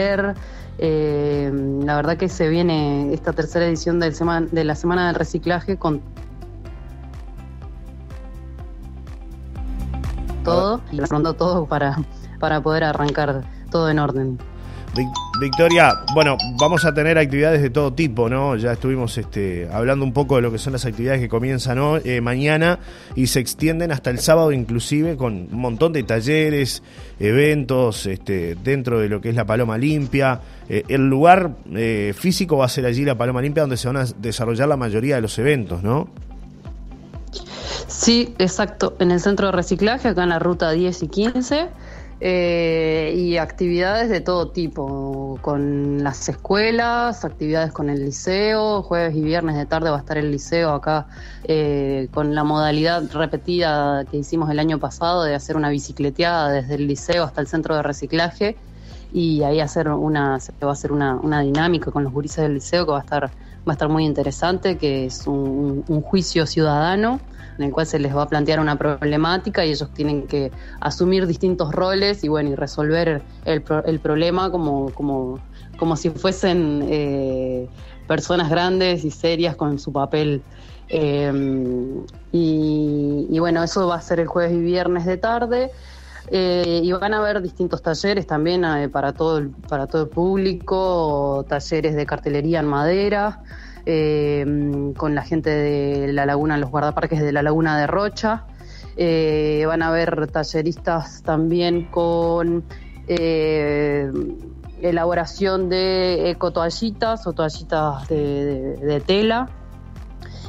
Eh, la verdad que se viene esta tercera edición del de la Semana del Reciclaje con todo y pronto todo para, para poder arrancar todo en orden. Vic- Victoria, bueno, vamos a tener actividades de todo tipo, ¿no? Ya estuvimos este, hablando un poco de lo que son las actividades que comienzan hoy, eh, mañana y se extienden hasta el sábado inclusive con un montón de talleres, eventos este, dentro de lo que es la Paloma Limpia. Eh, el lugar eh, físico va a ser allí la Paloma Limpia donde se van a desarrollar la mayoría de los eventos, ¿no? Sí, exacto, en el centro de reciclaje, acá en la ruta 10 y 15. Eh, y actividades de todo tipo, con las escuelas, actividades con el liceo, jueves y viernes de tarde va a estar el liceo acá eh, con la modalidad repetida que hicimos el año pasado de hacer una bicicleteada desde el liceo hasta el centro de reciclaje y ahí hacer una, se va a hacer una, una dinámica con los gurises del liceo que va a estar, va a estar muy interesante, que es un, juicio ciudadano en el cual se les va a plantear una problemática y ellos tienen que asumir distintos roles y bueno y resolver el, el problema como, como, como si fuesen eh, personas grandes y serias con su papel. Eh, y bueno, eso va a ser el jueves y viernes de tarde. Eh, y van a haber distintos talleres también eh, para, todo el, para todo público, talleres de cartelería en madera, eh, con la gente de la laguna, los guardaparques de la laguna de Rocha. Van a haber talleristas también con elaboración de ecotoallitas o toallitas de, tela.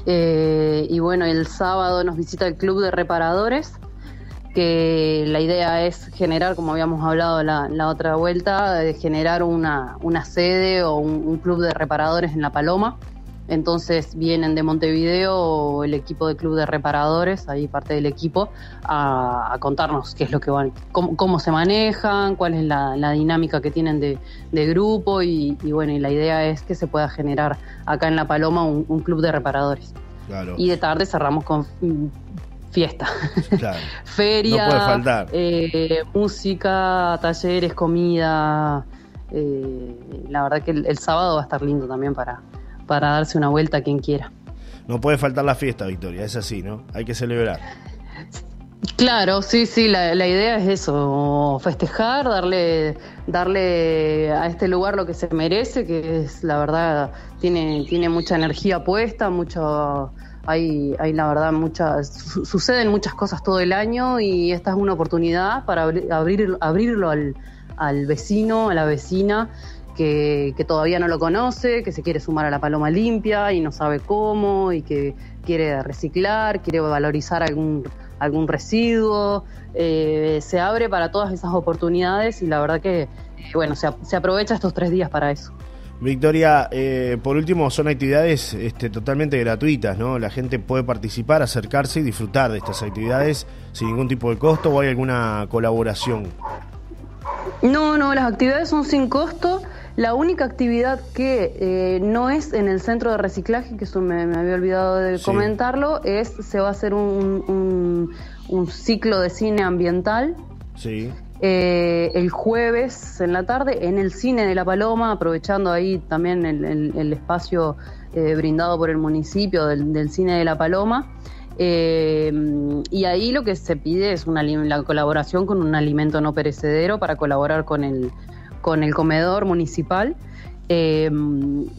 Y bueno, el sábado nos visita el Club de Reparadores, que la idea es generar, como habíamos hablado la, la otra vuelta, de generar una, una sede o un, un club de reparadores en La Paloma. Entonces vienen de Montevideo el equipo de Club de Reparadores, ahí parte del equipo, a, a contarnos qué es lo que van, cómo, cómo se manejan, cuál es la, la dinámica que tienen de, de grupo y, y bueno, y la idea es que se pueda generar acá en La Paloma un, un club de reparadores. Claro. Y de tarde cerramos con fiesta. claro. Feria, No puede faltar. eh, música, talleres, comida. eh, la verdad que el, el sábado va a estar lindo también para, para darse una vuelta a quien quiera. No puede faltar la fiesta, Victoria, es así, ¿no? Hay que celebrar. Claro, sí, sí, la, la idea es eso, festejar, darle, darle a este lugar lo que se merece, que es la verdad, tiene, tiene mucha energía puesta, mucho, hay, hay la verdad muchas, su- suceden muchas cosas todo el año y esta es una oportunidad para abrir, abrir- abrirlo al, al vecino, a la vecina. Que, que todavía no lo conoce, que se quiere sumar a la paloma limpia y no sabe cómo, y que quiere reciclar, quiere valorizar algún, algún residuo, eh, se abre para todas esas oportunidades y la verdad que, eh, bueno, se, se aprovecha estos tres días para eso. Victoria, eh, por último, son actividades este, totalmente gratuitas, ¿no? La gente puede participar, acercarse y disfrutar de estas actividades sin ningún tipo de costo o hay alguna colaboración. No, no, las actividades son sin costo. La única actividad que eh, no es en el centro de reciclaje, que eso me, me había olvidado de Sí. comentarlo, es se va a hacer un, un- un ciclo de cine ambiental Sí, eh, el jueves en la tarde en el cine de La Paloma, aprovechando ahí también el, el- el espacio eh, brindado por el municipio del, del cine de La Paloma. Eh, y ahí lo que se pide es una, la colaboración con un alimento no perecedero para colaborar con el, con el comedor municipal. Eh,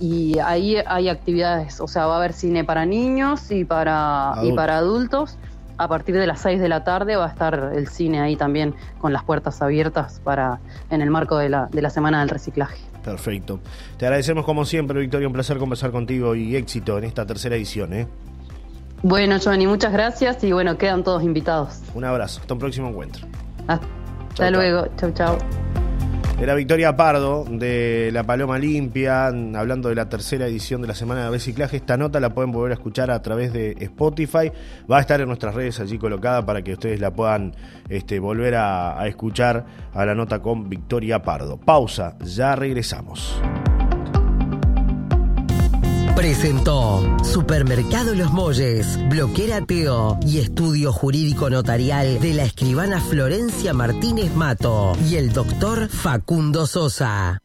y ahí hay actividades, o sea, va a haber cine para niños y para, y para adultos. A partir de las 6 de la tarde va a estar el cine ahí también con las puertas abiertas para en el marco de la, de la Semana del Reciclaje. perfecto. Te agradecemos como siempre, Victoria, un placer conversar contigo y éxito en esta tercera edición, ¿eh? Bueno, Johnny, muchas gracias y bueno, quedan todos invitados. Un abrazo, hasta un próximo encuentro. Hasta Chau, luego, chau, chau. Era Victoria Pardo de La Paloma Limpia, hablando de la tercera edición de la Semana de Reciclaje. Esta nota la pueden volver a escuchar a través de Spotify. Va a estar en nuestras redes allí colocada para que ustedes la puedan este, volver a, a escuchar a la nota con Victoria Pardo. Pausa, ya regresamos. Presentó Supermercado Los Molles, Bloquera Teo y Estudio Jurídico Notarial de la escribana Florencia Martínez Mato y el doctor Facundo Sosa.